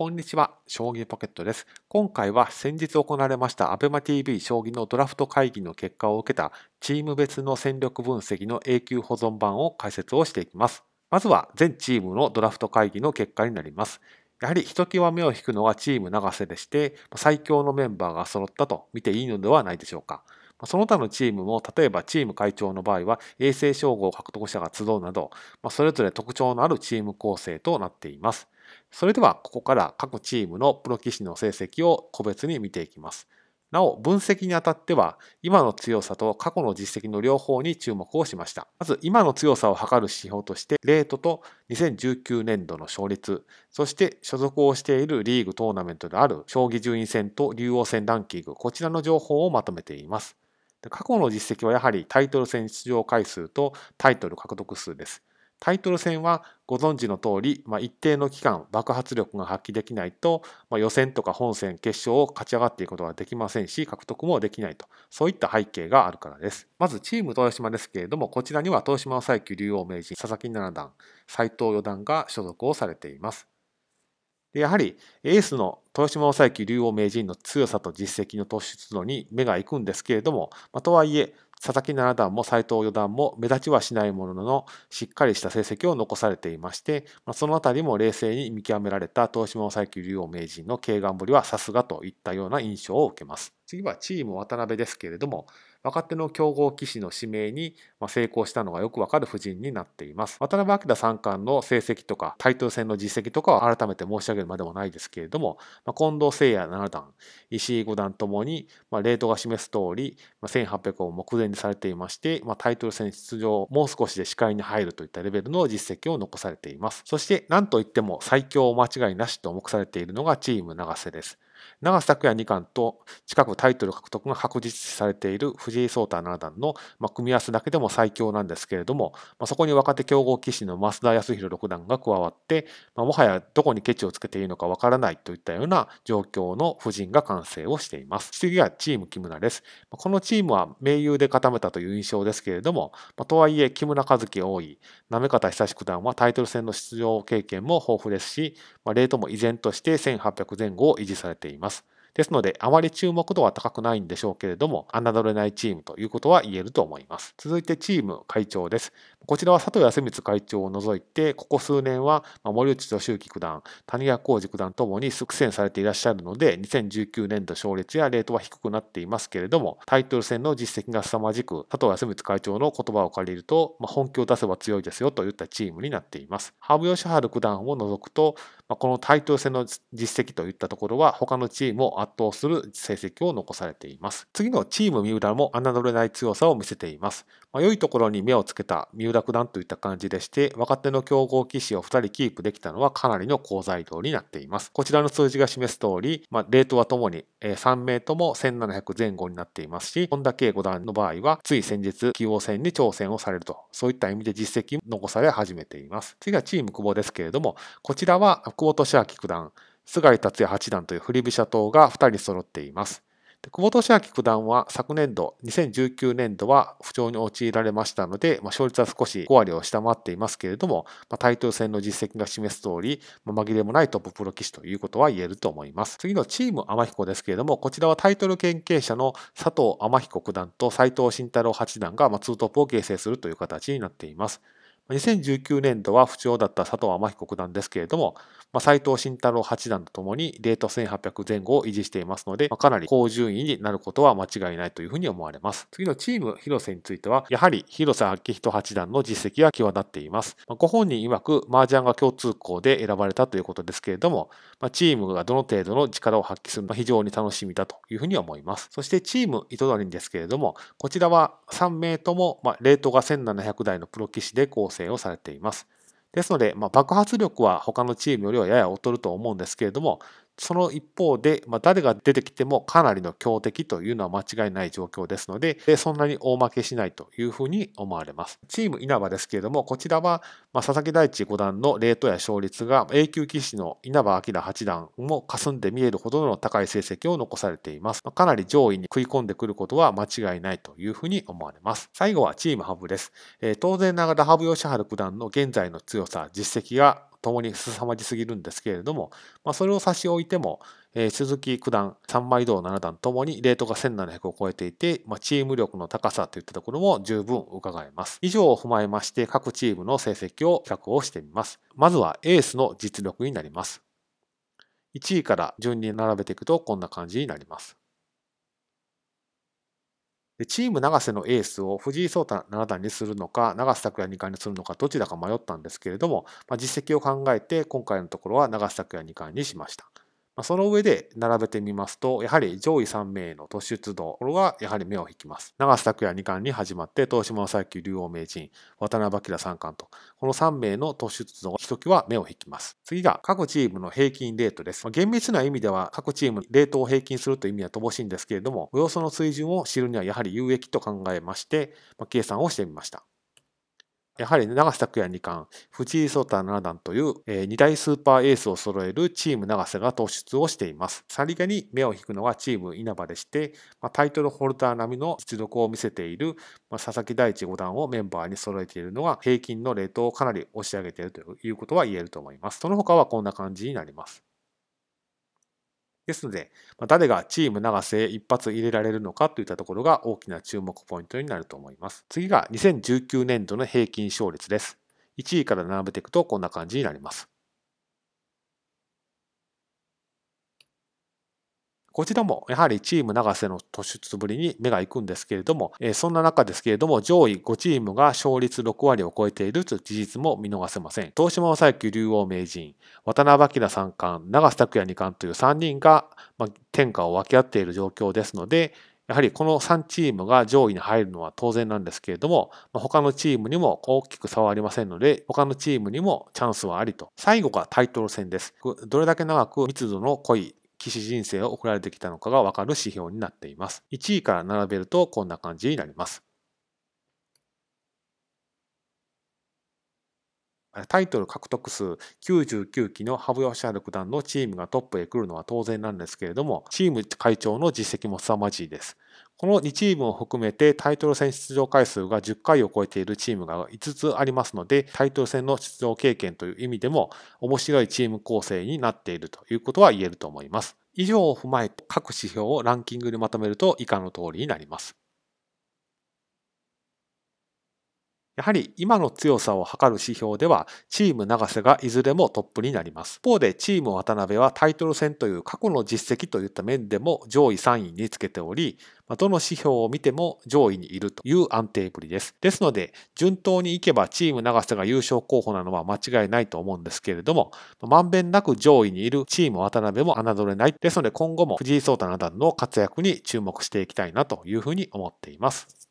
こんにちは、将棋ポケットです。今回は先日行われました ABEMATV 将棋のドラフト会議の結果を受けたチーム別の戦力分析の永久保存版を解説をしていきます。まずは全チームのドラフト会議の結果になります。やはりひときわ目を引くのはチーム長瀬でして、最強のメンバーが揃ったと見ていいのではないでしょうか。その他のチームも、例えばチーム会長の場合は、衛星称号獲得者が集うなど、それぞれ特徴のあるチーム構成となっています。それではここから各チームのプロ棋士の成績を個別に見ていきます。なお、分析にあたっては、今の強さと過去の実績の両方に注目をしました。まず、今の強さを測る指標として、レートと2019年度の勝率、そして所属をしているリーグトーナメントである将棋順位戦と竜王戦ランキング、こちらの情報をまとめています。過去の実績はやはりタイトル戦出場回数とタイトル獲得数です。タイトル戦はご存知の通り、まあ、一定の期間爆発力が発揮できないと、まあ、予選とか本戦決勝を勝ち上がっていくことができませんし獲得もできないと。そういった背景があるからです。まずチーム豊島ですけれどもこちらには豊島最級竜王名人佐々木七段斎藤四段が所属をされています。でやはりエースの豊島将之竜王名人の強さと実績の突出度に目が行くんですけれども、まあ、とはいえ佐々木七段も斎藤四段も目立ちはしないもののしっかりした成績を残されていまして、そのあたりも冷静に見極められた東島最強竜王名人の軽眼ぶりはさすがといったような印象を受けます。次はチーム渡辺ですけれども、若手の強豪棋士の指名に成功したのがよくわかる布陣になっています。渡辺明三冠の成績とかタイトル戦の実績とかは改めて申し上げるまでもないですけれども、近藤誠也七段、石井五段ともにレートが示す通り1800を目前にされていまして、タイトル戦出場もう少しで視界に入るといったレベルの実績を残されています。そして何といっても最強間違いなしと目されているのがチーム永瀬です。長瀬拓也二冠と近くタイトル獲得が確実視されている藤井聡太七段の、ま組み合わせだけでも最強なんですけれども、まそこに若手強豪棋士の増田康弘六段が加わって、まもはやどこにケチをつけていいのかわからないといったような状況の布陣が完成をしています。次はチーム木村です。このチームは盟友で固めたという印象ですけれども、まとはいえ木村和樹多い、行方久志九段はタイトル戦の出場経験も豊富ですし、まレートも依然として1800前後を維持されています。ですので、あまり注目度は高くないんでしょうけれども、侮れないチームということは言えると思います。続いてチーム会長です。こちらは佐藤康光会長を除いて、ここ数年は森内俊之九段、谷川浩二九段ともに苦戦されていらっしゃるので、2019年度勝率やレートは低くなっていますけれども、タイトル戦の実績が凄まじく、佐藤康光会長の言葉を借りると、まあ、本気を出せば強いですよといったチームになっています。羽生善治九段を除くと、このタイトル戦の実績といったところは、他のチームを圧倒する成績を残されています。次のチーム三浦も侮れない強さを見せています。まあ、良いところに目をつけた三浦九段といった感じでして、若手の強豪棋士を2人キープできたのはかなりの好材料になっています。こちらの数字が示す通り、まあ、レートはともに3名とも1700前後になっていますし、本田圭五段の場合は、つい先日、棋王戦に挑戦をされると、そういった意味で実績も残され始めています。次はチーム久保ですけれども、こちらは久保利明九段、菅井達也八段という振り飛車党が2人揃っています。久保利明九段は昨年度、2019年度は不調に陥られましたので、まあ、勝率は少し5割を下回っていますけれども、まあ、タイトル戦の実績が示す通り、まあ、紛れもないトッププロ棋士ということは言えると思います。次のチーム天彦ですけれども、こちらはタイトル研究者の佐藤天彦九段と斉藤慎太郎八段がツートップを形成するという形になっています。2019年度は不調だった佐藤天彦九段ですけれども、ま、斉藤慎太郎八段とともにレート1800前後を維持していますので、ま、かなり高順位になることは間違いないというふうに思われます。次のチーム広瀬については、やはり広瀬明人八段の実績が際立っています。ま、ご本人曰く麻雀が共通項で選ばれたということですけれども、ま、チームがどの程度の力を発揮するのか非常に楽しみだというふうに思います。そしてチーム糸谷ですけれども、こちらは3名とも、ま、レートが1700台のプロ棋士で構成をされています。ですので、まあ、爆発力は他のチームよりはやや劣ると思うんですけれども、その一方で、まあ、誰が出てきてもかなりの強敵というのは間違いない状況ですので、そんなに大負けしないというふうに思われます。チーム稲葉ですけれども、こちらは、まあ、佐々木大地五段のレートや勝率が A 級棋士の稲葉明八段も霞んで見えるほどの高い成績を残されています。まあ、かなり上位に食い込んでくることは間違いないというふうに思われます。最後はチームハブです。えー、当然ながら羽生善治九段の現在の強さ、実績がともに凄まじすぎるんですけれども、まあ、それを差し置いても、えー、鈴木九段、三枚堂七段ともにレートが1700を超えていて、まあ、チーム力の高さといったところも十分伺えます。以上を踏まえまして各チームの成績を比較をしてみます。まずはエースの実力になります。1位から順に並べていくとこんな感じになります。でチーム永瀬のエースを藤井聡太七段にするのか、永瀬拓也二冠にするのか、どちらか迷ったんですけれども、まあ、実績を考えて、今回のところは永瀬拓也二冠にしました。まその上で並べてみますと、やはり上位3名の突出度はやはり目を引きます。長瀬拓也二冠に始まって、東島正幸竜王名人、渡辺明三冠と、この3名の突出度がひときわ目を引きます。次が各チームの平均レートです。厳密な意味では各チームレートを平均するという意味は乏しいんですけれども、およその水準を知るにはやはり有益と考えまして、計算をしてみました。やはり長瀬拓也二冠、藤井聡太七段という、え2大スーパーエースを揃えるチーム長瀬が突出をしています。さりげに目を引くのがチーム稲葉でして、タイトルホルダー並みの実力を見せている、佐々木大地五段をメンバーに揃えているのが平均のレートをかなり押し上げているということは言えると思います。その他はこんな感じになります。ですので、誰がチーム長瀬へ一発入れられるのかといったところが大きな注目ポイントになると思います。次が2019年度の平均勝率です。1位から並べていくとこんな感じになります。こちらもやはりチーム長瀬の突出ぶりに目が行くんですけれども、そんな中ですけれども、上位5チームが勝率6割を超えているという事実も見逃せません。東島正幸竜王名人、渡辺明三冠、長瀬拓也二冠という3人が、天下を分け合っている状況ですので、やはりこの3チームが上位に入るのは当然なんですけれども、他のチームにも大きく差はありませんので、他のチームにもチャンスはありと。最後がタイトル戦です。どれだけ長く密度の濃い棋士人生を送られてきたのかがわかる指標になっています。1位から並べるとこんな感じになります。タイトル獲得数99期の羽生善治九段のチームがトップへ来るのは当然なんですけれども、チーム会長の実績も凄まじいです。この2チームを含めてタイトル戦出場回数が10回を超えているチームが5つありますので、タイトル戦の出場経験という意味でも面白いチーム構成になっているということは言えると思います。以上を踏まえて各指標をランキングにまとめると以下の通りになります。やはり今の強さを測る指標では、チーム長瀬がいずれもトップになります。一方で、チーム渡辺はタイトル戦という過去の実績といった面でも上位3位につけており、どの指標を見ても上位にいるという安定ぶりです。ですので、順当にいけばチーム長瀬が優勝候補なのは間違いないと思うんですけれども、まんべんなく上位にいるチーム渡辺も侮れない。ですので、今後も藤井聡太七段の活躍に注目していきたいなというふうに思っています。